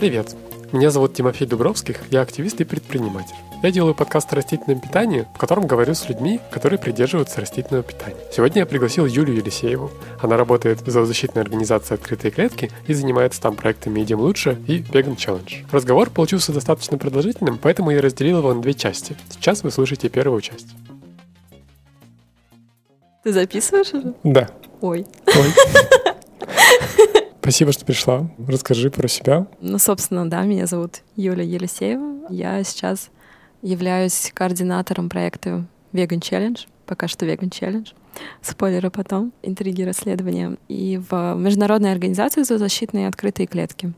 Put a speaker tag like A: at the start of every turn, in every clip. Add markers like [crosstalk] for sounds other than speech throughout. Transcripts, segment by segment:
A: Привет! Меня зовут Тимофей Дубровских, я активист и предприниматель. Я делаю подкаст о растительном питании, в котором говорю с людьми, которые придерживаются растительного питания. Сегодня я пригласил Юлию Елисееву. Она работает в зоозащитной организации «Открытые клетки» и занимается там проектами «Едим лучше» и «Vegan Challenge». Разговор получился достаточно продолжительным, поэтому я разделил его на две части. Сейчас вы слушаете первую часть.
B: Ты записываешь уже?
A: Да.
B: Ой.
A: Ой. Спасибо, что пришла. Расскажи про себя.
B: Ну, собственно, да, меня зовут Юля Елисеева. Я сейчас являюсь координатором проекта Vegan Challenge, пока что Vegan Challenge. Спойлеры потом, интриги расследования. И в международной организации зоозащитные открытые клетки.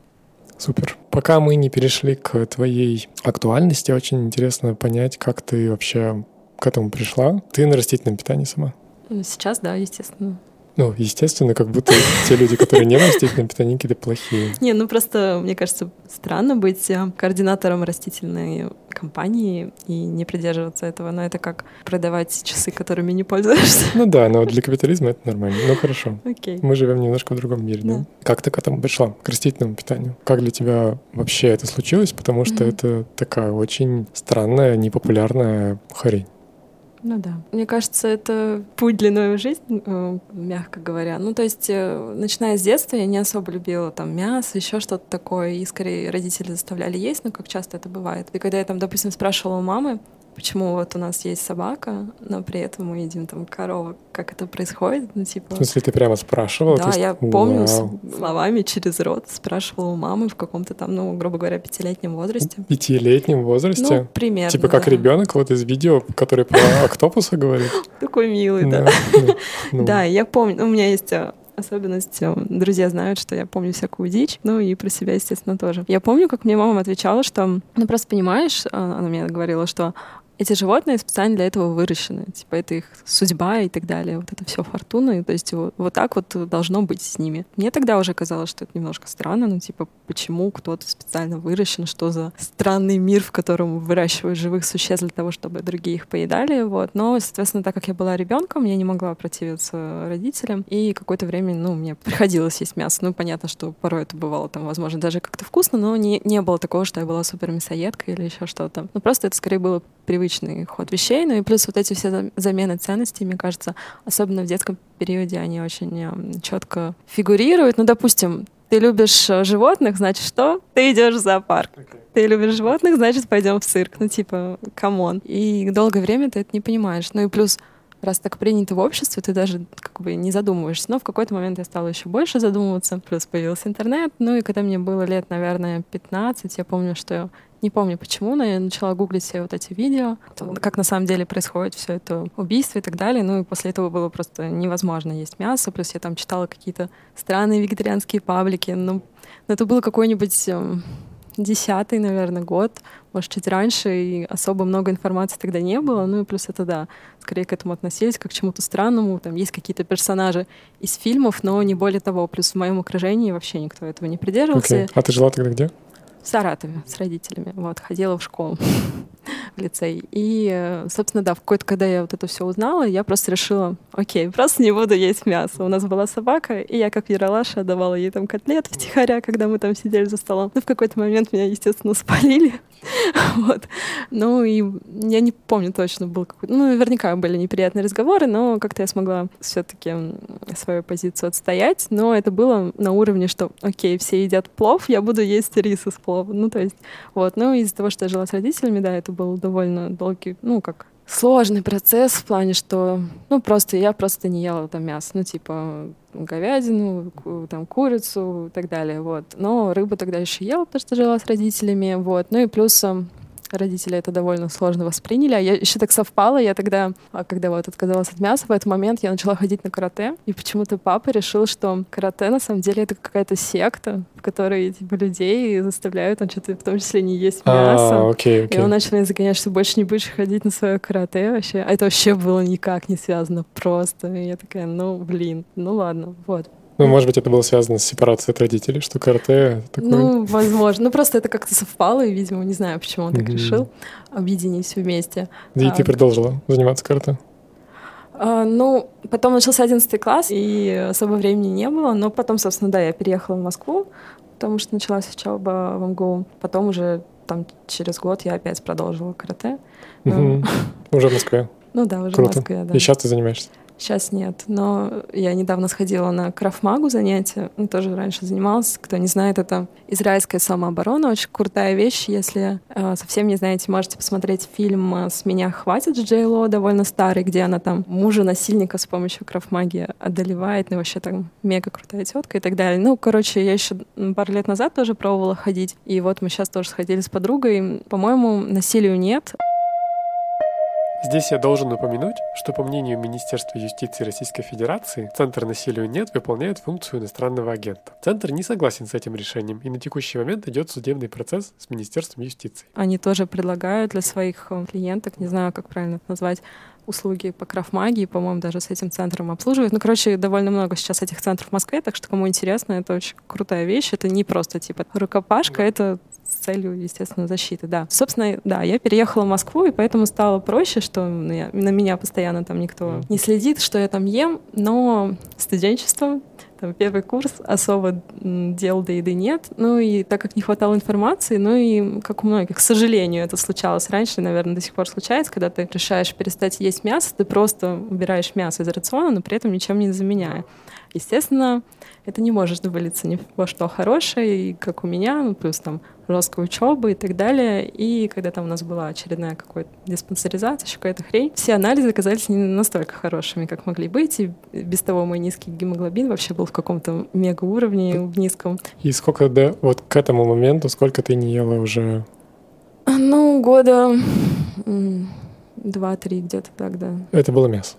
A: Супер. Пока мы не перешли к твоей актуальности, очень интересно понять, как ты вообще к этому пришла. Ты на растительном питании сама?
B: Сейчас, да, естественно.
A: Ну, естественно, как будто [laughs] те люди, которые не на растительном питании, какие-то плохие.
B: Не, ну просто, мне кажется, странно быть э, координатором растительной компании и не придерживаться этого. Но это как продавать часы, которыми не пользуешься.
A: Ну да, но для капитализма это нормально. Ну хорошо.
B: Окей.
A: Мы живем немножко в другом мире, да?
B: Да.
A: Как ты к этому пришла, к растительному питанию? Как для тебя вообще это случилось? Потому что это такая очень странная, непопулярная хрень.
B: Ну да. Мне кажется, это путь длиной в жизнь, э, мягко говоря. Ну, то есть, э, начиная с детства, я не особо любила там мясо, еще что-то такое, и скорее родители заставляли есть, ну, как часто это бывает. И когда я там, допустим, спрашивала у мамы, почему вот у нас есть собака, но при этом мы едим там корову, как это происходит, ну, типа...
A: В смысле, ты прямо спрашивала?
B: Да,
A: есть-
B: я помню
A: Вау.
B: словами через рот спрашивала у мамы в каком-то там, ну, грубо говоря, пятилетнем возрасте.
A: Пятилетнем возрасте?
B: Ну, примерно,
A: Типа как
B: да.
A: ребенок вот из видео, который про [laughs] октопуса говорит?
B: Такой милый, да.
A: ну, [laughs] ну.
B: Да, я помню, ну, у меня есть э, особенность, э, друзья знают, что я помню всякую дичь, ну и про себя, естественно, тоже. Я помню, как мне мама отвечала, что, ну просто понимаешь, э, она мне говорила, что эти животные специально для этого выращены. Типа, это их судьба и так далее. Вот это все фортуна. И, то есть вот, вот так вот должно быть с ними. Мне тогда уже казалось, что это немножко странно. Ну, типа, почему кто-то специально выращен? Что за странный мир, в котором выращивают живых существ для того, чтобы другие их поедали? Вот. Но, соответственно, так как я была ребенком, я не могла противиться родителям. И какое-то время, ну, мне приходилось есть мясо. Ну, понятно, что порой это бывало там, возможно, даже как-то вкусно, но не, не было такого, что я была супер мясоедкой или еще что-то. Ну, просто это скорее было привычный ход вещей. Ну и плюс вот эти все зам- замены ценностей, мне кажется, особенно в детском периоде, они очень четко фигурируют. Ну, допустим, ты любишь э, животных, значит что? Ты идешь в зоопарк. Ты любишь животных, значит пойдем в цирк. Ну, типа, come on. И долгое время ты это не понимаешь. Ну и плюс раз так принято в обществе, ты даже как бы не задумываешься. Но в какой-то момент я стала еще больше задумываться. Плюс появился интернет. Ну и когда мне было лет, наверное, 15, я помню, что не помню почему, но я начала гуглить все вот эти видео, как на самом деле происходит все это убийство и так далее. Ну и после этого было просто невозможно есть мясо. Плюс я там читала какие-то странные вегетарианские паблики. Ну, но это было какой-нибудь эм, десятый, наверное, год, может, чуть раньше, и особо много информации тогда не было. Ну и плюс это, да, скорее к этому относились, как к чему-то странному. Там есть какие-то персонажи из фильмов, но не более того. Плюс в моем окружении вообще никто этого не придерживался.
A: Окей. А ты жила тогда где?
B: Саратове с родителями. Вот, ходила в школу, в лицей. И, э, собственно, да, в какой-то, когда я вот это все узнала, я просто решила, окей, просто не буду есть мясо. У нас была собака, и я, как Яралаша, давала ей там котлет втихаря, когда мы там сидели за столом. Ну, в какой-то момент меня, естественно, [laughs] спалили. Вот. Ну, и я не помню точно, был какой-то... Ну, наверняка были неприятные разговоры, но как-то я смогла все таки свою позицию отстоять. Но это было на уровне, что, окей, все едят плов, я буду есть рис из плова. Ну, то есть, вот. Ну, из-за того, что я жила с родителями, да, это был довольно долгий, ну, как сложный процесс в плане, что, ну, просто я просто не ела там мясо, ну, типа говядину, там, курицу и так далее, вот. Но рыбу тогда еще ела, потому что жила с родителями, вот. Ну и плюс эм, родители это довольно сложно восприняли. А я еще так совпало, я тогда, а, когда вот отказалась от мяса, в этот момент я начала ходить на карате, и почему-то папа решил, что карате на самом деле это какая-то секта, в которой типа людей заставляют, он что-то в том числе не есть мясо.
A: А, окей,
B: И
A: окей.
B: он начал меня загонять, что больше не будешь ходить на свое карате вообще. А это вообще было никак не связано просто. И я такая, ну, блин, ну ладно, вот.
A: Ну, может быть, это было связано с сепарацией от родителей, что карате такое...
B: Ну, возможно. Ну, просто это как-то совпало, и, видимо, не знаю, почему он так
A: Мгм.
B: решил объединить все вместе.
A: И ты
B: а,
A: продолжила заниматься карате?
B: А, ну, потом начался 11 класс, и особо времени не было, но потом, собственно, да, я переехала в Москву, потому что началась учеба в МГУ. Потом уже там через год я опять продолжила карате.
A: Угу. Уже в Москве? [laughs]
B: Ну да, уже в Москве, да.
A: И сейчас ты занимаешься?
B: Сейчас нет, но я недавно сходила на крафмагу занятия, ну, тоже раньше занималась. Кто не знает, это израильская самооборона, очень крутая вещь. Если э, совсем не знаете, можете посмотреть фильм «С меня хватит» с Джей Ло, довольно старый, где она там мужа насильника с помощью крафмаги одолевает, ну вообще там мега крутая тетка и так далее. Ну, короче, я еще пару лет назад тоже пробовала ходить, и вот мы сейчас тоже сходили с подругой. По-моему, насилию нет.
A: Здесь я должен упомянуть, что по мнению Министерства юстиции Российской Федерации, Центр насилию нет выполняет функцию иностранного агента. Центр не согласен с этим решением, и на текущий момент идет судебный процесс с Министерством юстиции.
B: Они тоже предлагают для своих э, клиенток, не знаю, как правильно это назвать, услуги по крафмагии, по-моему, даже с этим центром обслуживают. Ну, короче, довольно много сейчас этих центров в Москве, так что кому интересно, это очень крутая вещь. Это не просто типа рукопашка, это с целью, естественно, защиты, да. Собственно, да, я переехала в Москву, и поэтому стало проще, что на меня постоянно там никто не следит, что я там ем, но студенчество, там, первый курс, особо дел до еды нет. Ну и так как не хватало информации, ну и как у многих, к сожалению, это случалось раньше, наверное, до сих пор случается, когда ты решаешь перестать есть мясо, ты просто убираешь мясо из рациона, но при этом ничем не заменяя. Естественно, это не может вылиться ни во что хорошее, и как у меня, ну, плюс там жесткая учеба и так далее. И когда там у нас была очередная какая-то диспансеризация, еще какая-то хрень, все анализы оказались не настолько хорошими, как могли быть. И без того мой низкий гемоглобин вообще был в каком-то мега уровне в низком.
A: И сколько, да, вот к этому моменту, сколько ты не ела уже?
B: Ну, года два-три где-то так, да.
A: Это было мясо?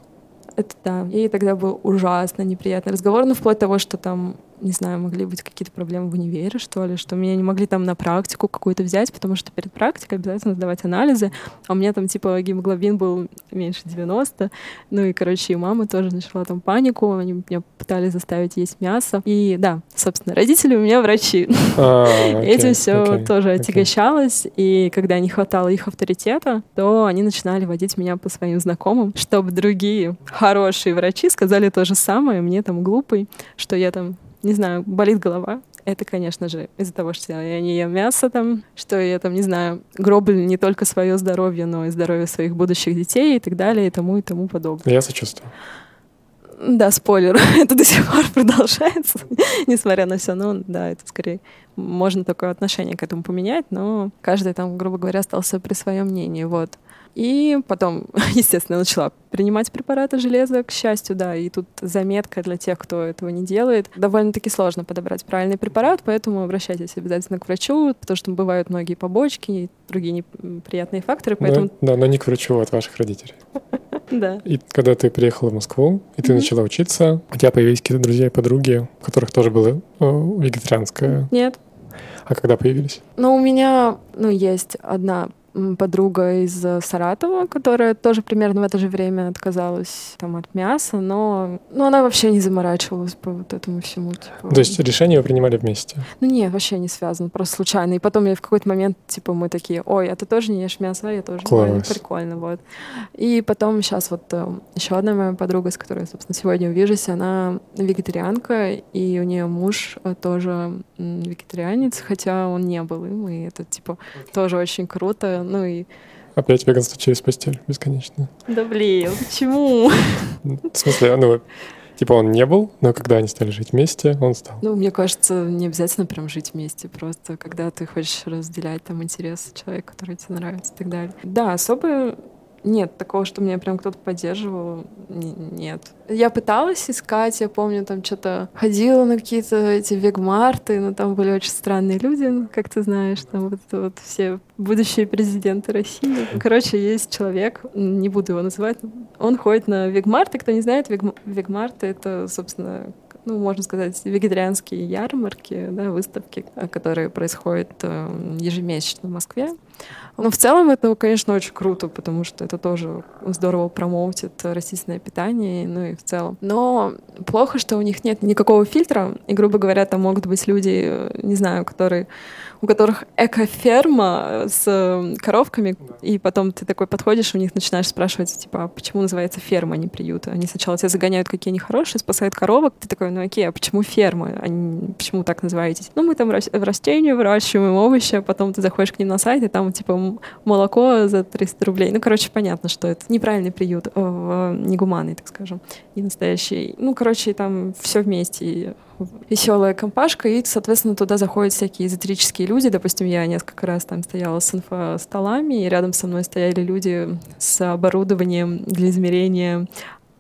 B: Это да. И тогда был ужасно неприятный разговор, ну, вплоть до того, что там не знаю, могли быть какие-то проблемы в универе, что ли, что меня не могли там на практику какую-то взять, потому что перед практикой обязательно сдавать анализы, а у меня там типа гемоглобин был меньше 90, ну и, короче, и мама тоже начала там панику, они меня пытались заставить есть мясо, и да, собственно, родители у меня врачи. А, [laughs] Этим все тоже отягощалось, и когда не хватало их авторитета, то они начинали водить меня по своим знакомым, чтобы другие хорошие врачи сказали то же самое, мне там глупый, что я там не знаю, болит голова. Это, конечно же, из-за того, что я не ем мясо там, что я там, не знаю, гроблю не только свое здоровье, но и здоровье своих будущих детей и так далее, и тому и тому подобное.
A: Я сочувствую.
B: Да, спойлер, [laughs] это до сих пор продолжается, [laughs] несмотря на все. Ну, да, это скорее можно такое отношение к этому поменять, но каждый там, грубо говоря, остался при своем мнении. Вот. И потом, [laughs] естественно, начала принимать препараты железа, к счастью, да, и тут заметка для тех, кто этого не делает. Довольно-таки сложно подобрать правильный препарат, поэтому обращайтесь обязательно к врачу, потому что бывают многие побочки и другие неприятные факторы, поэтому...
A: Да, да но не к врачу от ваших родителей. [laughs]
B: Да.
A: И когда ты приехала в Москву, и ты начала учиться, у тебя появились какие-то друзья и подруги, у которых тоже было вегетарианское?
B: Нет.
A: А когда появились?
B: Ну, у меня, ну, есть одна подруга из э, Саратова, которая тоже примерно в это же время отказалась там от мяса, но, но она вообще не заморачивалась по вот этому всему. Типа.
A: То есть решение вы принимали вместе?
B: Ну нет, вообще не связано, просто случайно. И потом я в какой-то момент, типа, мы такие, ой, а ты тоже не ешь мясо, а я тоже.
A: Класс.
B: Прикольно, вот. И потом сейчас вот э, еще одна моя подруга, с которой, собственно, сегодня увижусь, она вегетарианка, и у нее муж э, тоже вегетарианец, хотя он не был им, и это, типа, тоже очень круто ну и...
A: Опять веганство через постель, бесконечно.
B: Да блин, почему?
A: В смысле, ну, типа он не был, но когда они стали жить вместе, он стал.
B: Ну, мне кажется, не обязательно прям жить вместе, просто когда ты хочешь разделять там интересы человека, который тебе нравится и так далее. Да, особо нет, такого, что меня прям кто-то поддерживал, нет. Я пыталась искать, я помню, там что-то ходила на какие-то эти вегмарты, но там были очень странные люди, как ты знаешь, там вот, вот все будущие президенты России. Короче, есть человек, не буду его называть, он ходит на вегмарты, кто не знает, вег, вегмарты — это, собственно, ну, можно сказать, вегетарианские ярмарки, да, выставки, которые происходят э, ежемесячно в Москве. Но в целом это, конечно, очень круто, потому что это тоже здорово промоутит растительное питание, ну и в целом. Но плохо, что у них нет никакого фильтра, и, грубо говоря, там могут быть люди, не знаю, которые у которых экоферма с э, коровками, и потом ты такой подходишь, у них начинаешь спрашивать, типа, а почему называется ферма, а не приют? Они сначала тебя загоняют, какие они хорошие, спасают коровок, ты такой, ну окей, а почему ферма? Они, почему так называетесь? Ну, мы там растения выращиваем, овощи, а потом ты заходишь к ним на сайт, и там, типа, молоко за 300 рублей. Ну, короче, понятно, что это неправильный приют, э, негуманный, так скажем, не настоящий. Ну, короче, там все вместе веселая компашка, и, соответственно, туда заходят всякие эзотерические люди. Допустим, я несколько раз там стояла с инфостолами, и рядом со мной стояли люди с оборудованием для измерения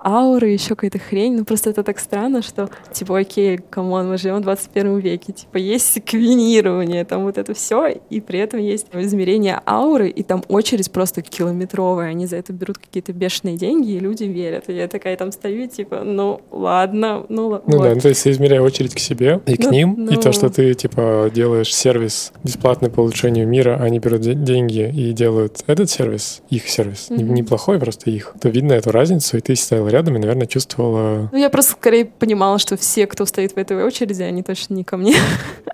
B: ауры, еще какая-то хрень. Ну, просто это так странно, что, типа, окей, come on, мы живем в 21 веке, типа, есть секвенирование, там вот это все, и при этом есть измерение ауры, и там очередь просто километровая, они за это берут какие-то бешеные деньги, и люди верят. И я такая там стою, типа, ну, ладно, ну, ладно.
A: Ну вот. да, ну, то есть измеряя очередь к себе и к ну, ним, ну... и то, что ты, типа, делаешь сервис бесплатный по улучшению мира, они берут деньги и делают этот сервис, их сервис, mm-hmm. неплохой, просто их, то видно эту разницу, и ты стоял рядом и, наверное, чувствовала...
B: Ну, я просто скорее понимала, что все, кто стоит в этой очереди, они точно не ко мне.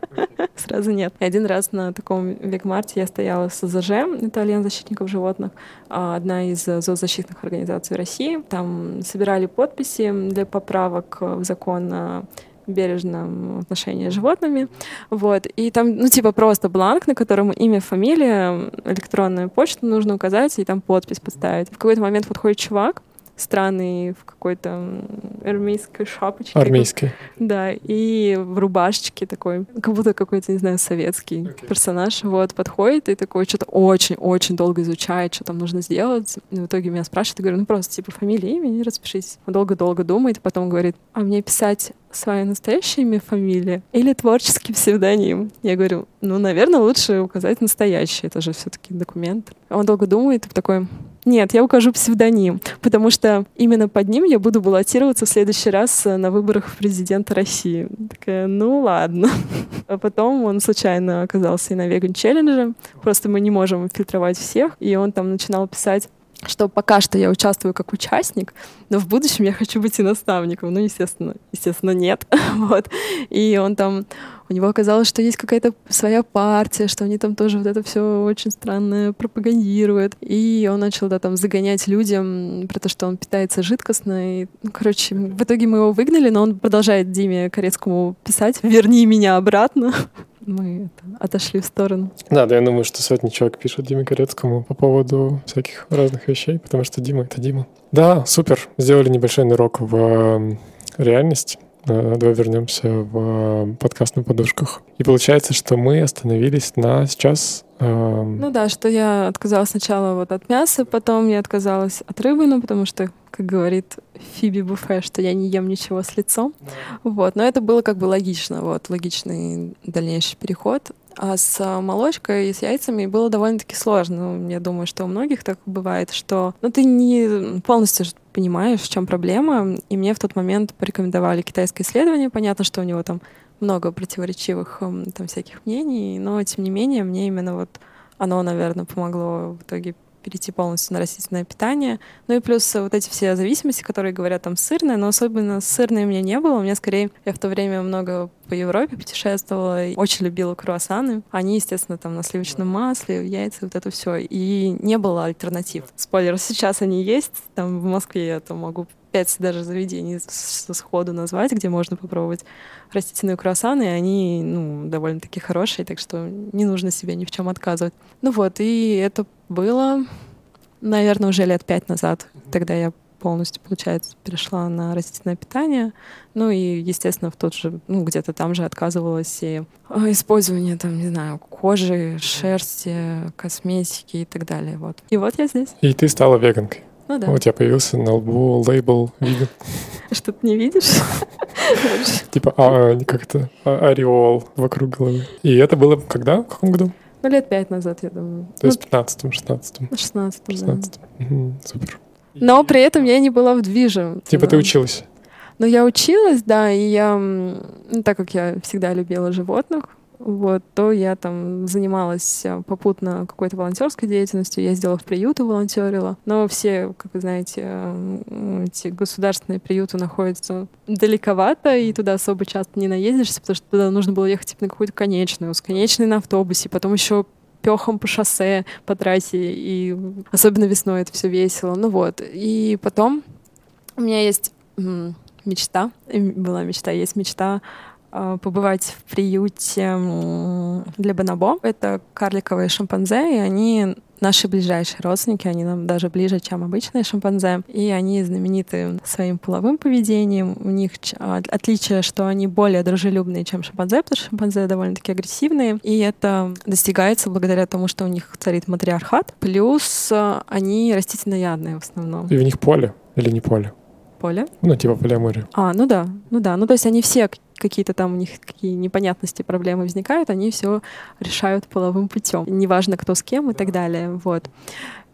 B: [laughs] Сразу нет. И один раз на таком вегмарте я стояла с АЗЖ, это Альянс защитников животных, а, одна из зоозащитных организаций России. Там собирали подписи для поправок в закон о бережном отношении с животными. Вот. И там, ну, типа, просто бланк, на котором имя, фамилия, электронную почту нужно указать и там подпись поставить. В какой-то момент подходит чувак, странный в какой-то армейской шапочке.
A: Армейской.
B: Да, и в рубашечке такой, как будто какой-то, не знаю, советский okay. персонаж. Вот, подходит и такой что-то очень-очень долго изучает, что там нужно сделать. И в итоге меня спрашивает, я говорю, ну просто типа фамилия, имя, и распишись. Он долго-долго думает, потом говорит, а мне писать свое настоящее имя, фамилия или творческий псевдоним? Я говорю, ну, наверное, лучше указать настоящий, это же все-таки документ. Он долго думает и такой, нет, я укажу псевдоним, потому что именно под ним я буду баллотироваться в следующий раз на выборах в президента России. Такая, ну ладно. А потом он случайно оказался и на веган челлендже. Просто мы не можем фильтровать всех. И он там начинал писать что пока что я участвую как участник, но в будущем я хочу быть и наставником. Ну, естественно, естественно, нет. [laughs] вот. И он там, у него оказалось, что есть какая-то своя партия, что они там тоже вот это все очень странное пропагандируют. И он начал, да, там загонять людям про то, что он питается жидкостно. И, ну, короче, в итоге мы его выгнали, но он продолжает Диме Корецкому писать «Верни меня обратно» [laughs] мы отошли в сторону.
A: Да, да, я думаю, что сотни человек пишут Диме Корецкому по поводу всяких разных вещей, потому что Дима — это Дима. Да, супер. Сделали небольшой урок в эм, реальность. Э, давай вернемся в подкаст на подушках. И получается, что мы остановились на сейчас
B: Эм... Ну да, что я отказалась сначала вот от мяса, потом я отказалась от рыбы, ну потому что, как говорит Фиби Буфе, что я не ем ничего с лицом. Да. Вот, но это было как бы логично, вот, логичный дальнейший переход. А с молочкой и с яйцами было довольно-таки сложно. Ну, я думаю, что у многих так бывает, что ну, ты не полностью понимаешь, в чем проблема. И мне в тот момент порекомендовали китайское исследование. Понятно, что у него там много противоречивых эм, там всяких мнений, но тем не менее мне именно вот оно, наверное, помогло в итоге перейти полностью на растительное питание. Ну и плюс вот эти все зависимости, которые говорят там сырное, но особенно сырное у меня не было. У меня скорее, я в то время много по Европе путешествовала, и очень любила круассаны. Они, естественно, там на сливочном масле, яйца, вот это все. И не было альтернатив. Спойлер, сейчас они есть. Там в Москве я там могу пять даже заведений сходу назвать, где можно попробовать растительные круассаны, и они, ну, довольно-таки хорошие, так что не нужно себе ни в чем отказывать. Ну вот, и это было, наверное, уже лет пять назад. Тогда я полностью, получается, перешла на растительное питание. Ну и, естественно, в тот же, ну, где-то там же отказывалась и а, использование, там, не знаю, кожи, шерсти, косметики и так далее. Вот. И вот я здесь.
A: И ты стала веганкой.
B: Ну да.
A: У тебя появился на лбу лейбл веган. [laughs]
B: Что ты не видишь?
A: Типа, а, как это, а, ореол вокруг головы. И это было когда? В каком году?
B: Ну, лет пять назад, я думаю.
A: То есть в 15-м, 16-м?
B: 16-м, 16
A: Супер.
B: Но при этом я не была в движе.
A: Типа ты училась?
B: Ну, я училась, да, и я, ну, так как я всегда любила животных, вот, то я там занималась э, попутно какой-то волонтерской деятельностью, ездила в приюты, волонтерила. Но все, как вы знаете, э, эти государственные приюты находятся далековато, и туда особо часто не наездишься, потому что туда нужно было ехать типа, на какую-то конечную, с конечной на автобусе, потом еще пехом по шоссе, по трассе, и особенно весной это все весело. Ну вот. И потом у меня есть мечта, была мечта, есть мечта побывать в приюте для бонобо. Это карликовые шимпанзе, и они наши ближайшие родственники, они нам даже ближе, чем обычные шимпанзе. И они знамениты своим половым поведением. У них а, отличие, что они более дружелюбные, чем шимпанзе, потому что шимпанзе довольно-таки агрессивные. И это достигается благодаря тому, что у них царит матриархат. Плюс а, они растительноядные в основном.
A: И у них поле или не поле?
B: Поле?
A: Ну, типа полиамория.
B: А, ну да, ну да. Ну, то есть они все какие-то там у них какие непонятности, проблемы возникают, они все решают половым путем. Неважно, кто с кем и так далее. Вот.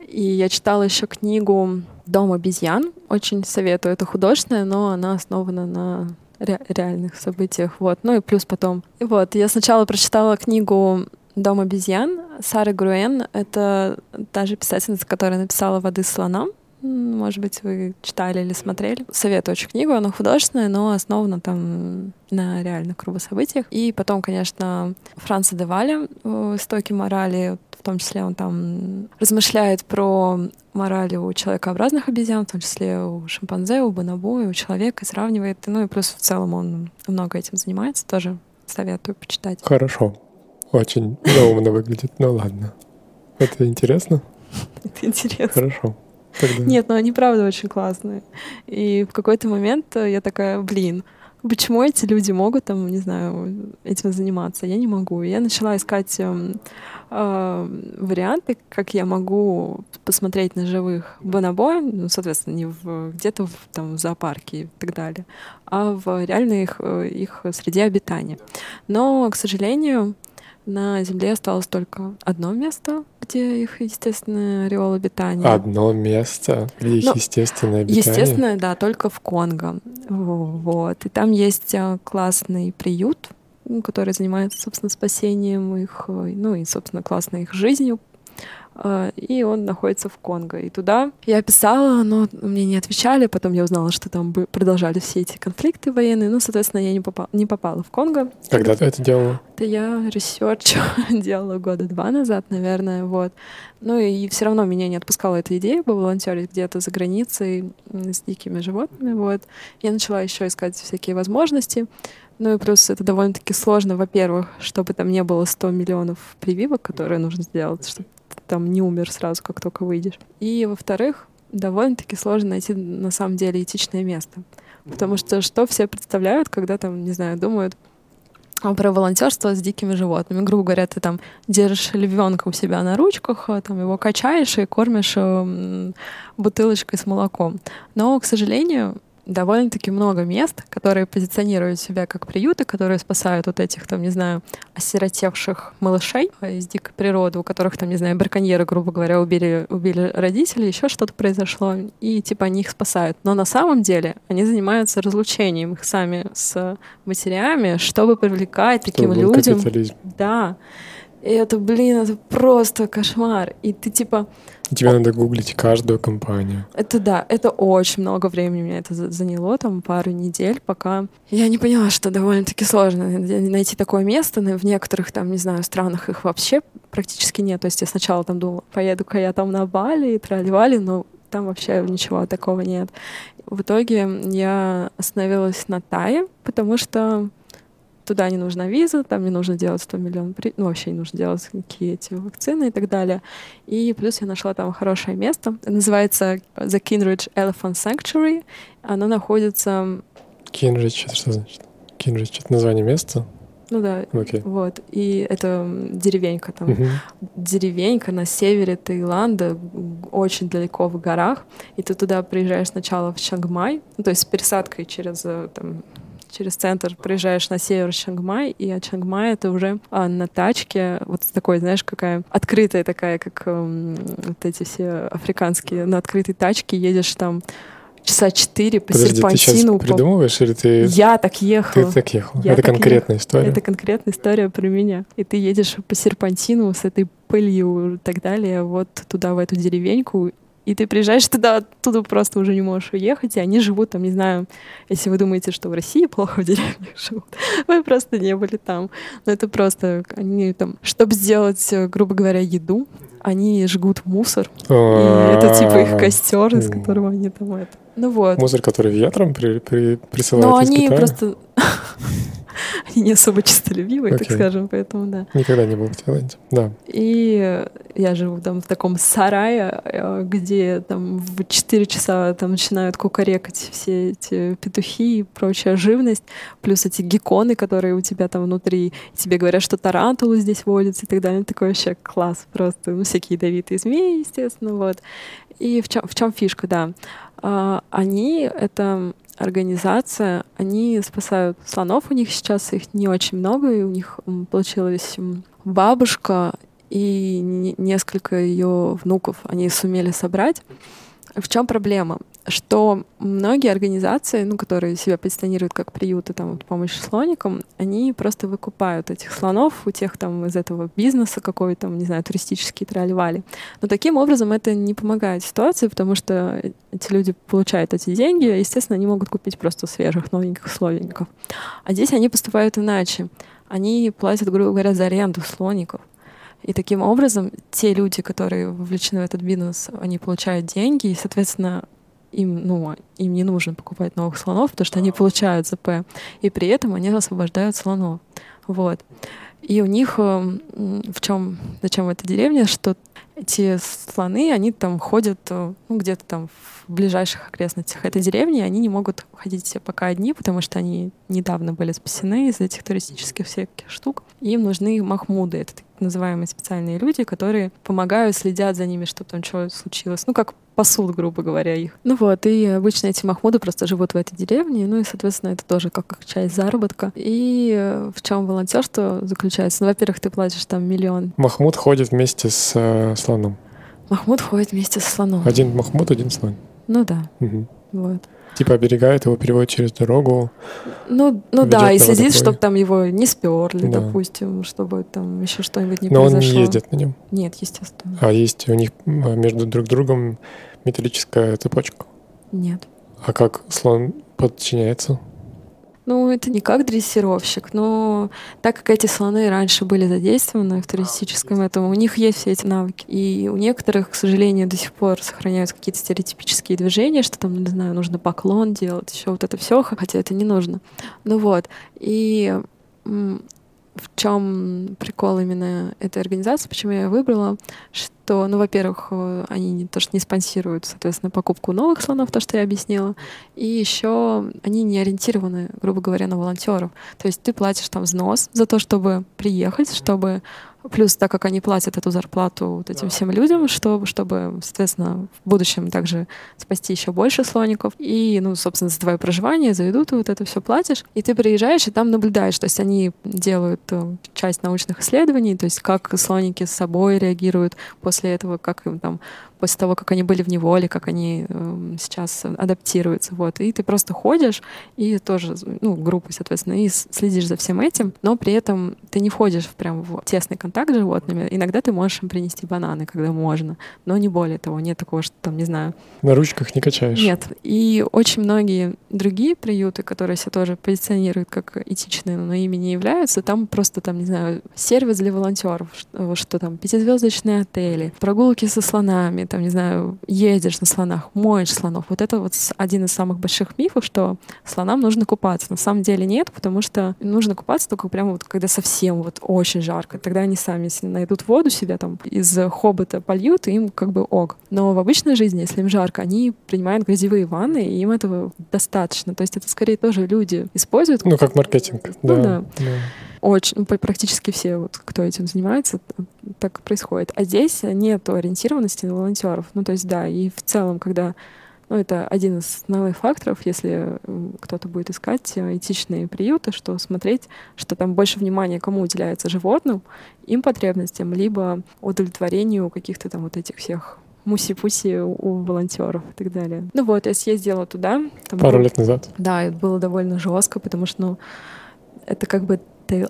B: И я читала еще книгу «Дом обезьян». Очень советую. Это художественная, но она основана на ре- реальных событиях. Вот. Ну и плюс потом. И вот, я сначала прочитала книгу «Дом обезьян» Сары Груэн. Это та же писательница, которая написала «Воды слонам». Может быть, вы читали или смотрели. Советую очень книгу, она художественная, но основана там на реальных кругах событиях. И потом, конечно, Франца де Валя «Истоки морали», в том числе он там размышляет про морали у человекообразных обезьян, в том числе у шимпанзе, у бонобо, у человека, сравнивает. Ну и плюс в целом он много этим занимается, тоже советую почитать.
A: Хорошо. Очень неумно выглядит, ну ладно. Это интересно? [laughs]
B: Это интересно.
A: Хорошо.
B: Нет, ну они правда очень классные. И в какой-то момент э, я такая, блин, почему эти люди могут там, не знаю, этим заниматься? Я не могу. Я начала искать э, э, варианты, как я могу посмотреть на живых бонобо, ну, соответственно, не в, где-то в, там, в зоопарке и так далее, а в реальной их, э, их среде обитания. Но, к сожалению, на Земле осталось только одно место, где их естественное ореол обитания.
A: Одно место, где их ну, естественное обитание?
B: Естественное, да, только в Конго. Вот. И там есть а, классный приют, который занимается, собственно, спасением их, ну и, собственно, классной их жизнью и он находится в Конго. И туда я писала, но мне не отвечали, потом я узнала, что там продолжались все эти конфликты военные, ну, соответственно, я не попала, не попала в Конго.
A: Когда ты это делала?
B: Это я research [laughs] делала года два назад, наверное, вот. Ну и все равно меня не отпускала эта идея волонтерить где-то за границей с дикими животными, вот. Я начала еще искать всякие возможности. Ну и плюс это довольно-таки сложно, во-первых, чтобы там не было 100 миллионов прививок, которые нужно сделать, чтобы там не умер сразу, как только выйдешь. И, во-вторых, довольно-таки сложно найти на самом деле этичное место. Потому что что все представляют, когда там, не знаю, думают про волонтерство с дикими животными. Грубо говоря, ты там держишь львенка у себя на ручках, а там его качаешь и кормишь э, бутылочкой с молоком. Но, к сожалению, довольно-таки много мест, которые позиционируют себя как приюты, которые спасают вот этих, там, не знаю, осиротевших малышей из дикой природы, у которых, там, не знаю, браконьеры, грубо говоря, убили, убили родителей, еще что-то произошло, и, типа, они их спасают. Но на самом деле они занимаются разлучением их сами с матерями, чтобы привлекать чтобы таким людям... Да. И это, блин, это просто кошмар. И ты, типа,
A: Тебе надо гуглить каждую компанию.
B: Это да, это очень много времени меня это заняло, там пару недель, пока я не поняла, что довольно-таки сложно найти такое место. В некоторых там, не знаю, странах их вообще практически нет. То есть я сначала там думала, поеду-ка я там на Бали и тролливали, но там вообще ничего такого нет. В итоге я остановилась на Тае, потому что туда не нужна виза, там не нужно делать 100 миллионов, ну вообще не нужно делать какие эти вакцины и так далее. И плюс я нашла там хорошее место. Называется The Kinridge Elephant Sanctuary. Оно находится...
A: Кинридж, это что значит? Кинридж — это название места?
B: Ну да, okay. вот. И это деревенька там. Uh-huh. Деревенька на севере Таиланда, очень далеко в горах. И ты туда приезжаешь сначала в Чангмай, ну, то есть с пересадкой через э, там, через центр приезжаешь на север Чангмай, и от Чангмая ты уже а, на тачке, вот такой, знаешь, какая открытая такая, как э, вот эти все африканские, на открытой тачке едешь там часа четыре по
A: Подожди, ты сейчас
B: серпантину.
A: придумываешь или ты...
B: Я так ехала.
A: Ты так ехал?
B: Я
A: Это
B: так
A: конкретная история?
B: Это конкретная история про меня. И ты едешь по серпантину с этой пылью и так далее, вот туда, в эту деревеньку, и ты приезжаешь туда, оттуда просто уже не можешь уехать, и они живут там, не знаю, если вы думаете, что в России плохо в деревнях [laughs] живут, [laughs] вы просто не были там. Но это просто, они там, чтобы сделать, э, грубо говоря, еду, они жгут мусор, и это типа их костер, из которого они там это. Ну вот.
A: Мусор, который ветром при, при, присылают из
B: они
A: Китая?
B: просто... [laughs] [laughs] Они не особо чистолюбивые, так
A: Окей.
B: скажем, поэтому да.
A: Никогда не был в Таиланде. Да.
B: И я живу там в таком сарае, э, где там в 4 часа там начинают кукарекать все эти петухи и прочая живность, плюс эти гекконы, которые у тебя там внутри, и тебе говорят, что тарантулы здесь водятся и так далее. Такой вообще класс просто. Ну, всякие ядовитые змеи, естественно, вот. И в чем, в чем фишка, да. А, Они, это организация, они спасают слонов. У них сейчас их не очень много, и у них получилась бабушка и не- несколько ее внуков они сумели собрать. В чем проблема? Что многие организации, ну, которые себя позиционируют как приюты там, вот, помощи слоникам, они просто выкупают этих слонов у тех там из этого бизнеса какой там, не знаю, туристический трали Но таким образом это не помогает ситуации, потому что эти люди получают эти деньги, и, естественно, они могут купить просто свежих новеньких слоников. А здесь они поступают иначе. Они платят, грубо говоря, за аренду слоников. И таким образом те люди, которые вовлечены в этот бизнес, они получают деньги, и, соответственно, им, ну, им не нужно покупать новых слонов, потому что они получают ЗП, и при этом они освобождают слонов. Вот. И у них э, в чем, зачем эта деревня, что эти слоны, они там ходят э, ну, где-то там в ближайших окрестностях этой деревни, они не могут ходить пока одни, потому что они недавно были спасены из этих туристических всяких штук. Им нужны махмуды, это называемые специальные люди, которые помогают, следят за ними, что там что случилось. Ну, как пасут, грубо говоря, их. Ну вот, и обычно эти махмуды просто живут в этой деревне, ну и, соответственно, это тоже как часть заработка. И э, в чем волонтерство заключается? Ну, во-первых, ты платишь там миллион.
A: Махмуд ходит вместе с э, слоном.
B: Махмуд ходит вместе со слоном.
A: Один Махмуд, один слон.
B: Ну да,
A: Мгм.
B: вот.
A: Типа оберегает его, переводит через дорогу.
B: Ну, ну да, и следит, чтобы там его не сперли,
A: Да.
B: допустим, чтобы там еще что-нибудь не
A: Но он
B: произошло.
A: не ездит на нем.
B: Нет, естественно.
A: А есть у них м, между друг другом металлическая цепочка.
B: Нет.
A: А как слон подчиняется?
B: Ну, это не как дрессировщик, но так как эти слоны раньше были задействованы в туристическом этом, у них есть все эти навыки. И у некоторых, к сожалению, до сих пор сохраняются какие-то стереотипические движения, что там, не знаю, нужно поклон делать, еще вот это все, хотя это не нужно. Ну вот. И в чем прикол именно этой организации, почему я ее выбрала, что, ну, во-первых, э, они не, то, что не спонсируют, соответственно, покупку новых слонов, то, что я объяснила, и еще они не ориентированы, грубо говоря, на волонтеров. То есть ты платишь там взнос за то, чтобы приехать, чтобы Плюс, так как они платят эту зарплату вот этим всем людям, чтобы, чтобы, соответственно, в будущем также спасти еще больше слоников. И, ну, собственно, за твое проживание, за еду ты вот это все платишь. И ты приезжаешь и там наблюдаешь. То есть они делают э, часть научных исследований, то есть как слоники с собой реагируют после этого, как им там после того, как они были в неволе, как они э, сейчас адаптируются. Вот. И ты просто ходишь и тоже, ну, группой, соответственно, и следишь за всем этим, но при этом ты не входишь в прям в тесный контакт с животными. Иногда ты можешь им принести бананы, когда можно, но не более того. Нет такого, что там, не знаю,
A: На ручках не качаешь.
B: нет. И очень многие другие приюты, которые себя тоже позиционируют как этичные, но ими не являются, там просто, там, не знаю, сервис для волонтеров, что, что там, пятизвездочные отели, прогулки со слонами, там, не знаю, едешь на слонах, моешь слонов. Вот это вот один из самых больших мифов, что слонам нужно купаться. На самом деле нет, потому что нужно купаться только прямо вот когда совсем вот очень жарко. Тогда они сами найдут воду себя там из хобота польют, и им как бы ок. Но в обычной жизни, если им жарко, они принимают грязевые ванны, и им этого достаточно. То есть это скорее тоже люди используют.
A: Ну, как маркетинг.
B: Ну
A: да.
B: да.
A: да.
B: Очень, ну, пр- практически все, вот, кто этим занимается, так происходит. А здесь нет ориентированности на волонтеров. Ну, то есть, да, и в целом, когда ну, это один из основных факторов, если кто-то будет искать э, этичные приюты, что смотреть, что там больше внимания кому уделяется животным, им потребностям, либо удовлетворению каких-то там вот этих всех муси-пуси у волонтеров и так далее. Ну вот, я съездила туда.
A: Пару был... лет назад.
B: Да, это было довольно жестко, потому что, ну, это как бы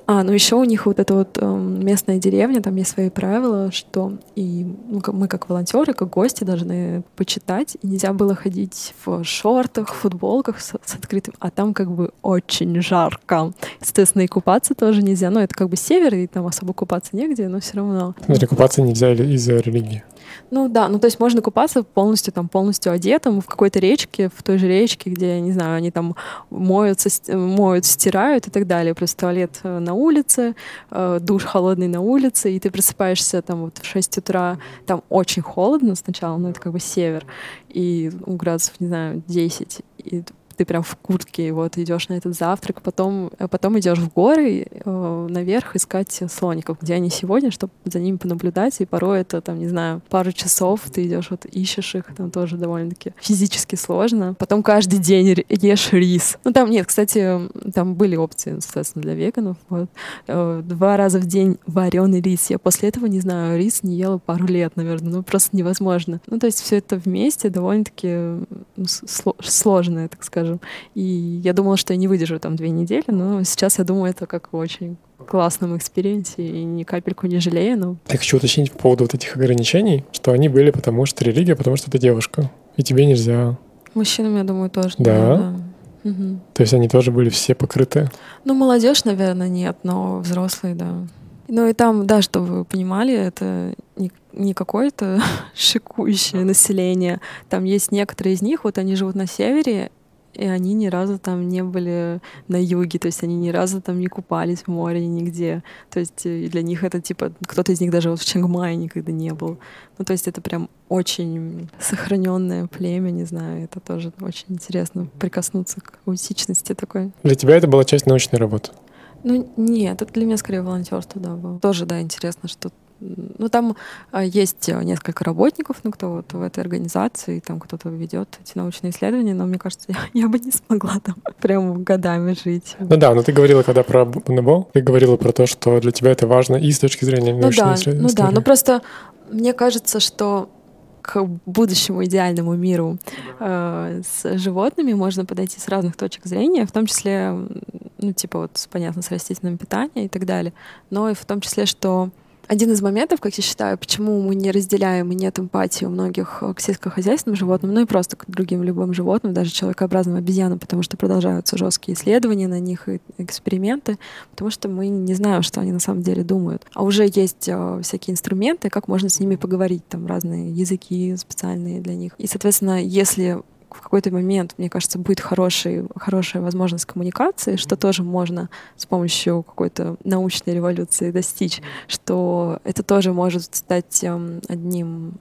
B: а, ну еще у них вот эта вот э, местная деревня, там есть свои правила, что и ну, мы как волонтеры, как гости должны почитать, и нельзя было ходить в шортах, в футболках с, с открытым, а там как бы очень жарко. Естественно, и купаться тоже нельзя. Ну, это как бы север, и там особо купаться негде, но все равно.
A: Смотри, купаться нельзя из-за религии.
B: Ну да, ну то есть можно купаться полностью там полностью одетым в какой-то речке, в той же речке, где, не знаю, они там моются, моют, стирают и так далее. Просто туалет э, на улице, э, душ холодный на улице, и ты просыпаешься там вот в 6 утра, там очень холодно сначала, ну это как бы север, и ну, градусов, не знаю, 10, и ты прям в куртке, вот идешь на этот завтрак, потом, э, потом идешь в горы э, наверх искать слоников, где они сегодня, чтобы за ними понаблюдать, и порой это, там, не знаю, пару часов ты идешь, вот ищешь их, там тоже довольно-таки физически сложно. Потом каждый день ешь рис. Ну, там нет, кстати, там были опции, соответственно, для веганов. Вот. Э, два раза в день вареный рис. Я после этого, не знаю, рис не ела пару лет, наверное, ну, просто невозможно. Ну, то есть все это вместе довольно-таки сложное, так скажем, скажем. И я думала, что я не выдержу там две недели, но сейчас я думаю, это как очень классном experience е и ни капельку не жалею. Но...
A: Я хочу уточнить по поводу вот этих ограничений, что они были потому что религия, потому что ты девушка, и тебе нельзя.
B: Мужчинам, я думаю, тоже.
A: Да? да. Угу. То есть они тоже были все покрыты?
B: Ну, молодежь, наверное, нет, но взрослые, да. Ну и там, да, чтобы вы понимали, это не, не какое-то [laughs] шикующее население. Там есть некоторые из них, вот они живут на севере, и они ни разу там не были на юге, то есть они ни разу там не купались в море нигде. То есть э, для них это типа, кто-то из них даже вот в Чангмае никогда не был. Ну, то есть это прям очень сохраненное племя, не знаю, это тоже очень интересно прикоснуться к аутичности такой.
A: Для тебя это была часть научной работы?
B: Ну, нет, это для меня скорее волонтерство, да, было. Тоже, да, интересно, что ну, там а, есть э, несколько работников, ну, кто вот в этой организации, там кто-то ведет эти научные исследования, но мне кажется, я, [laughs] я бы не смогла там [laughs] прям годами жить.
A: Ну да, но ты говорила, когда про НБО, ты говорила про то, что для тебя это важно и с точки зрения ну научной
B: ну, да, исследования. Ну да, но просто мне кажется, что к будущему идеальному миру э, с животными можно подойти с разных точек зрения, в том числе, ну, типа вот, понятно, с растительным питанием и так далее, но и в том числе, что один из моментов, как я считаю, почему мы не разделяем и нет эмпатии у многих к сельскохозяйственным животным, ну и просто к другим любым животным, даже человекообразным обезьянам, потому что продолжаются жесткие исследования на них и эксперименты, потому что мы не знаем, что они на самом деле думают. А уже есть э, всякие инструменты, как можно с ними поговорить, там разные языки специальные для них. И, соответственно, если в какой-то момент, мне кажется, будет хороший, хорошая возможность коммуникации, что тоже можно с помощью какой-то научной революции достичь, что это тоже может стать эм, одним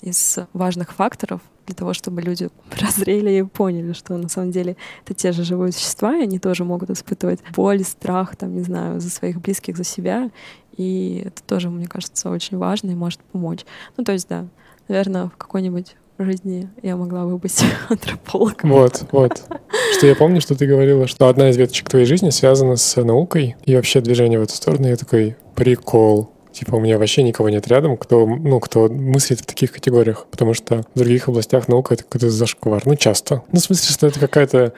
B: из важных факторов для того, чтобы люди [laughs] прозрели и поняли, что на самом деле это те же живые существа, и они тоже могут испытывать боль, страх, там, не знаю, за своих близких, за себя. И это тоже, мне кажется, очень важно и может помочь. Ну, то есть, да, наверное, в какой-нибудь жизни я могла бы быть [laughs] антропологом.
A: Вот, вот. Что я помню, что ты говорила, что одна из веточек твоей жизни связана с наукой и вообще движение в эту сторону. Я такой, прикол. Типа у меня вообще никого нет рядом, кто, ну, кто мыслит в таких категориях, потому что в других областях наука — это какой-то зашквар. Ну, часто. Ну, в смысле, что это какая-то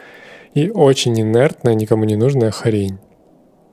A: и очень инертная, никому не нужная хрень.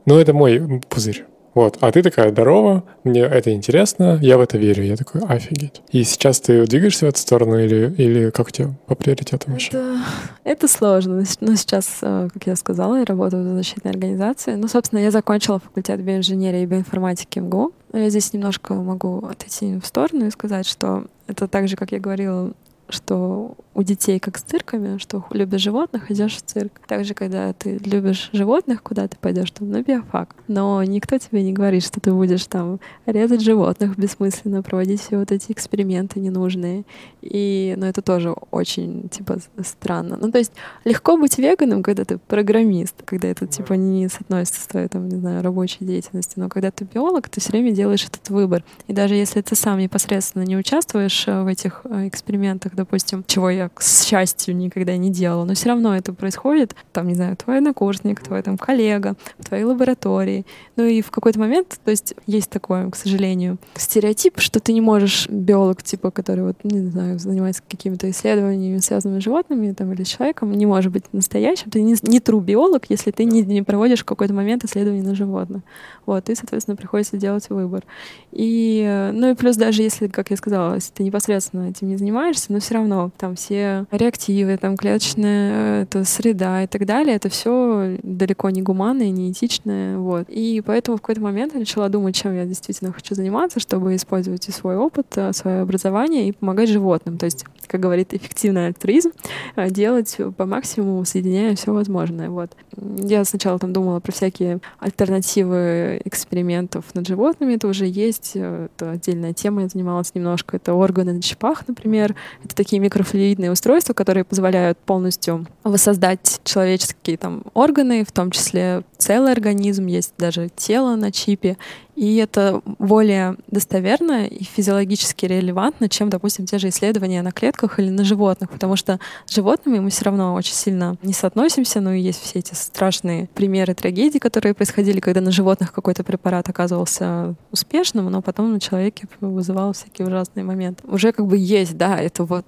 A: Ну, это мой пузырь. Вот, а ты такая, здорово, мне это интересно, я в это верю. Я такой, офигеть. И сейчас ты двигаешься в эту сторону или, или как у тебя по приоритетам
B: это, еще? Это сложно. Но сейчас, э, как я сказала, я работаю в защитной организации. Ну, собственно, я закончила факультет биоинженерии и биоинформатики МГУ. Я здесь немножко могу отойти в сторону и сказать, что это так же, как я говорила, что у детей как с цирками, что любишь животных, идешь в цирк. Также, когда ты любишь животных, куда ты пойдешь там на биофак. Но никто тебе не говорит, что ты будешь там резать животных бессмысленно, проводить все вот эти эксперименты ненужные. И, ну, это тоже очень, типа, странно. Ну, то есть легко быть веганом, когда ты программист, когда это, типа, не соотносится с твоей, там, не знаю, рабочей деятельностью. Но когда ты биолог, ты все время делаешь этот выбор. И даже если ты сам непосредственно не участвуешь э, в этих э, экспериментах, допустим, чего я я, к счастью, никогда не делала, но все равно это происходит, там, не знаю, твой однокурсник, твой там коллега, в твоей лаборатории. Ну и в какой-то момент, то есть есть такое, к сожалению, стереотип, что ты не можешь биолог, типа, который вот, не знаю, занимается какими-то исследованиями, связанными с животными там, или с человеком, не может быть настоящим. Ты не, не true биолог, если ты не, не проводишь в какой-то момент исследований на животных. Вот, и, соответственно, приходится делать выбор. И, ну и плюс даже если, как я сказала, если ты непосредственно этим не занимаешься, но все равно там все реактивы, там клеточная это среда и так далее, это все далеко не гуманное, не этичное, вот. И поэтому в какой-то момент я начала думать, чем я действительно хочу заниматься, чтобы использовать и свой опыт, э, свое образование и помогать животным. То есть, как говорит эффективный альтруизм, э, делать по максимуму, соединяя все возможное. Вот. Я сначала там думала про всякие альтернативы экспериментов над животными. Это уже есть, э, это отдельная тема, я занималась немножко. Это органы на чипах, например. Это такие микрофлюидные устройства, которые позволяют полностью воссоздать человеческие там органы, в том числе целый организм, есть даже тело на чипе. И это более достоверно и физиологически релевантно, чем, допустим, те же исследования на клетках или на животных, потому что с животными мы все равно очень сильно не соотносимся, ну и есть все эти страшные примеры трагедий, которые происходили, когда на животных какой-то препарат оказывался успешным, но потом на человеке вызывал всякие ужасные моменты. Уже как бы есть, да, это вот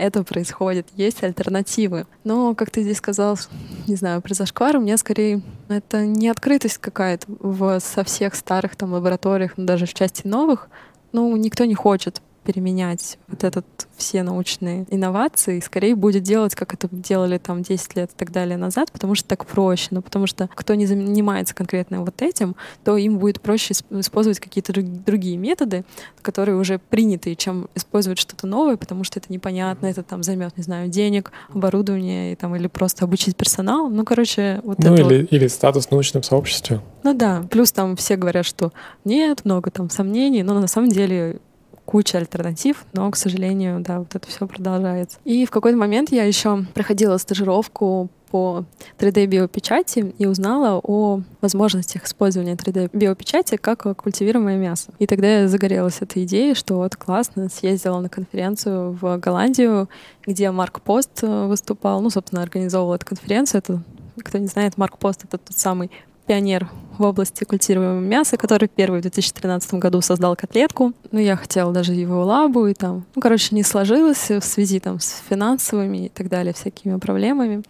B: это происходит, есть альтернативы. Но, как ты здесь сказал, не знаю, про зашквар, у меня скорее это не открытость какая-то в, со всех старых там лабораториях, но даже в части новых. Ну, никто не хочет переменять вот этот все научные инновации, скорее будет делать, как это делали там 10 лет и так далее назад, потому что так проще. Но потому что кто не занимается конкретно вот этим, то им будет проще использовать какие-то другие методы, которые уже приняты, чем использовать что-то новое, потому что это непонятно, это там займет, не знаю, денег, оборудование и, там, или просто обучить персонал. Ну, короче, вот
A: ну,
B: это
A: или,
B: вот.
A: или статус в научном сообществе.
B: Ну да, плюс там все говорят, что нет, много там сомнений, но на самом деле куча альтернатив, но, к сожалению, да, вот это все продолжается. И в какой-то момент я еще проходила стажировку по 3D-биопечати и узнала о возможностях использования 3D-биопечати как культивируемое мясо. И тогда я загорелась этой идеей, что вот классно, съездила на конференцию в Голландию, где Марк Пост выступал, ну, собственно, организовывал эту конференцию. Это, кто не знает, Марк Пост — это тот самый пионер в области культивируемого мяса, который первый в 2013 году создал котлетку. Ну, я хотела даже его лабу, и там, ну, короче, не сложилось в связи там с финансовыми и так далее, всякими проблемами.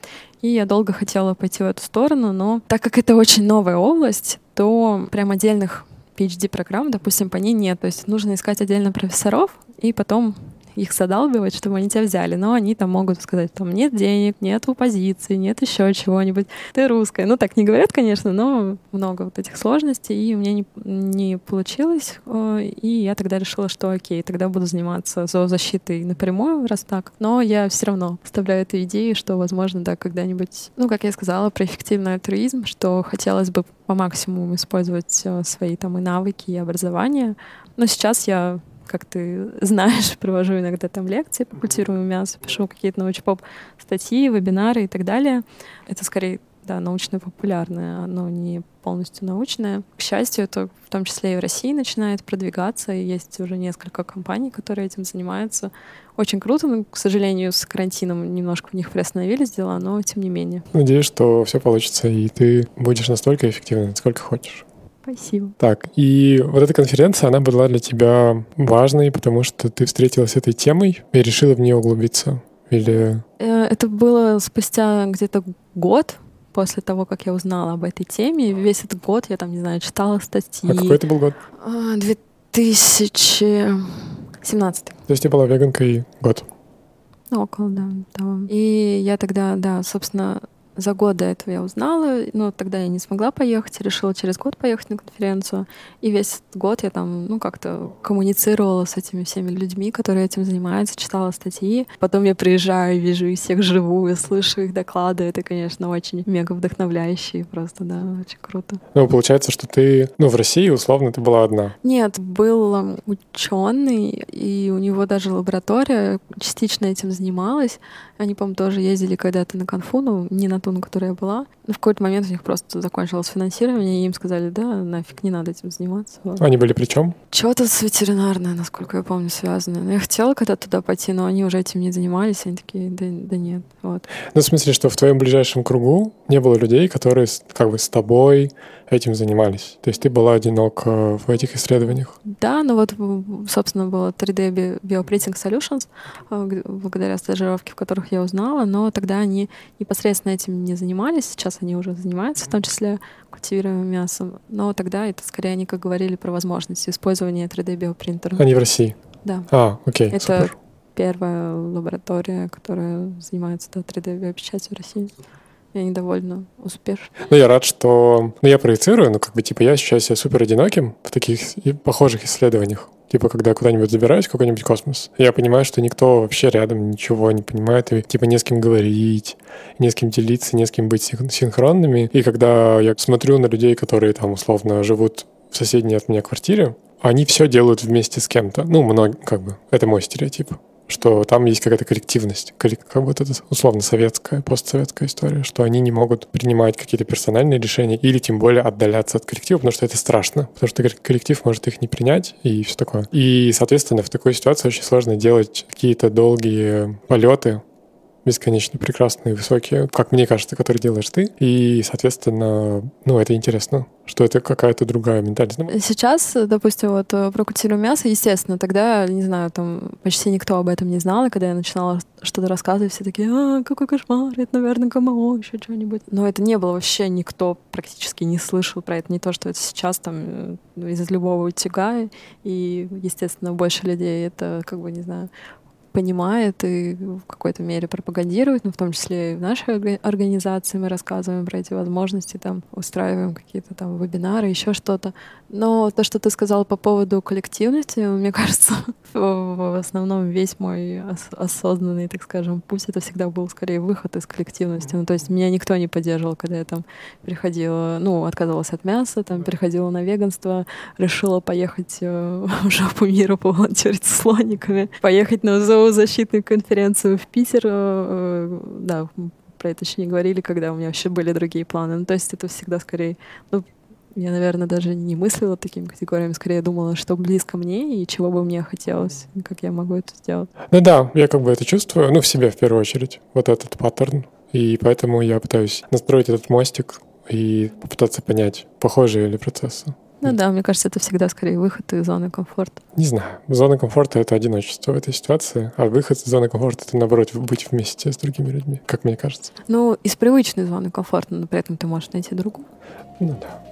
B: И я долго хотела пойти в эту сторону, но так как это очень новая область, то прям отдельных PhD-программ, допустим, по ней нет. То есть нужно искать отдельно профессоров и потом их задалбивать, чтобы они тебя взяли. Но они там могут сказать, там нет денег, нет позиции, нет еще чего-нибудь. Ты русская. Ну, так не говорят, конечно, но много вот этих сложностей, и у меня не, не получилось. И я тогда решила, что окей, тогда буду заниматься зоозащитой напрямую, раз так. Но я все равно оставляю эту идею, что, возможно, да, когда-нибудь, ну, как я сказала, про эффективный альтруизм, что хотелось бы по максимуму использовать э, свои там и навыки, и образование. Но сейчас я как ты знаешь, [laughs] провожу иногда там лекции по культируемому мясу, пишу какие-то научпоп статьи, вебинары и так далее. Это скорее да, научно-популярное, оно не полностью научное. К счастью, это в том числе и в России начинает продвигаться, и есть уже несколько компаний, которые этим занимаются. Очень круто, но, к сожалению, с карантином немножко у них приостановились дела, но тем не менее.
A: Надеюсь, что все получится, и ты будешь настолько эффективной, насколько хочешь.
B: Спасибо.
A: Так, и вот эта конференция, она была для тебя важной, потому что ты встретилась с этой темой и решила в нее углубиться? Или...
B: Э, это было спустя где-то год после того, как я узнала об этой теме. Весь этот год я там, не знаю, читала статьи.
A: А какой это был год?
B: 2017. То
A: есть ты была веганкой год?
B: Около, да, того. И я тогда, да, собственно, за год до этого я узнала, но тогда я не смогла поехать, решила через год поехать на конференцию. И весь этот год я там, ну, как-то коммуницировала с этими всеми людьми, которые этим занимаются, читала статьи. Потом я приезжаю, вижу их всех живую, слышу их доклады. Это, конечно, очень мега вдохновляюще, просто, да, очень круто.
A: Ну, получается, что ты, ну, в России, условно, ты была одна.
B: Нет, был ученый, и у него даже лаборатория частично этим занималась. Они, по-моему, тоже ездили когда-то на конфу, ну, не на ту агентуру, на которой я была. В какой-то момент у них просто закончилось финансирование, и им сказали, да, нафиг, не надо этим заниматься. Вот.
A: Они были при чем?
B: Чего-то с ветеринарное, насколько я помню, связано. Но я хотела когда-то туда пойти, но они уже этим не занимались, они такие, да, да нет. Вот.
A: Ну, в смысле, что в твоем ближайшем кругу не было людей, которые как бы с тобой этим занимались. То есть ты была одинока в этих исследованиях?
B: Да, ну вот, собственно, было 3D Bioprinting Solutions, э, благодаря стажировке, в которых я узнала, но тогда они непосредственно этим не занимались, сейчас они уже занимаются, в том числе культивируемым мясом, но тогда это скорее они как говорили про возможность использования 3D биопринтера.
A: Они в России?
B: Да.
A: А, окей,
B: Это
A: супер.
B: первая лаборатория, которая занимается да, 3D биопечатью в России и они довольно.
A: Ну, я рад, что... Ну, я проецирую, но как бы, типа, я ощущаю себя супер одиноким в таких похожих исследованиях. Типа, когда куда-нибудь забираюсь в какой-нибудь космос, я понимаю, что никто вообще рядом ничего не понимает, и, типа, не с кем говорить, не с кем делиться, не с кем быть синхронными. И когда я смотрю на людей, которые там, условно, живут в соседней от меня квартире, они все делают вместе с кем-то. Ну, много, как бы, это мой стереотип что там есть какая-то коллективность, как будто это условно советская, постсоветская история, что они не могут принимать какие-то персональные решения или тем более отдаляться от коллектива, потому что это страшно, потому что коллектив может их не принять и все такое. И, соответственно, в такой ситуации очень сложно делать какие-то долгие полеты бесконечно прекрасные, высокие, как мне кажется, которые делаешь ты. И, соответственно, ну, это интересно, что это какая-то другая ментальность. Ну,
B: Сейчас, допустим, вот э, про культуру мяса, естественно, тогда, не знаю, там почти никто об этом не знал, и когда я начинала что-то рассказывать, все такие, а, какой кошмар, это, наверное, ГМО, еще что-нибудь. Но это не было вообще, никто практически не слышал про это. Не то, что это сейчас там э, из любого утюга, и, естественно, больше людей это, как бы, не знаю, понимает и в какой-то мере пропагандирует, ну, в том числе и в нашей организации мы рассказываем про эти возможности, там, устраиваем какие-то там вебинары, еще что-то. Но то, что ты сказал по поводу коллективности, [laughs] мне кажется, [laughs] в основном весь мой осознанный, так скажем, путь это всегда был скорее выход из коллективности. Ну, то есть меня никто не поддерживал, когда я там переходила, ну, отказывалась от мяса, там, переходила на веганство, решила поехать э, [laughs] в жопу мира поволонтерить с слониками, поехать на зоозащитную конференцию в Питер, э, э, да, про это еще не говорили, когда у меня вообще были другие планы. Ну, то есть это всегда скорее, ну, я, наверное, даже не мыслила такими категориями, скорее думала, что близко мне и чего бы мне хотелось, как я могу это сделать.
A: Ну да, я как бы это чувствую, ну, в себе в первую очередь, вот этот паттерн. И поэтому я пытаюсь настроить этот мостик и попытаться понять, похожие ли процессы.
B: Ну да, мне кажется, это всегда скорее выход из зоны комфорта.
A: Не знаю. Зона комфорта — это одиночество в этой ситуации, а выход из зоны комфорта — это, наоборот, быть вместе с другими людьми, как мне кажется.
B: Ну, из привычной зоны комфорта, но при этом ты можешь найти другую.
A: Ну да.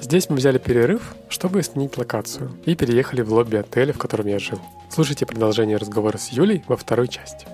A: Здесь мы взяли перерыв, чтобы сменить локацию, и переехали в лобби отеля, в котором я жил. Слушайте продолжение разговора с Юлей во второй части.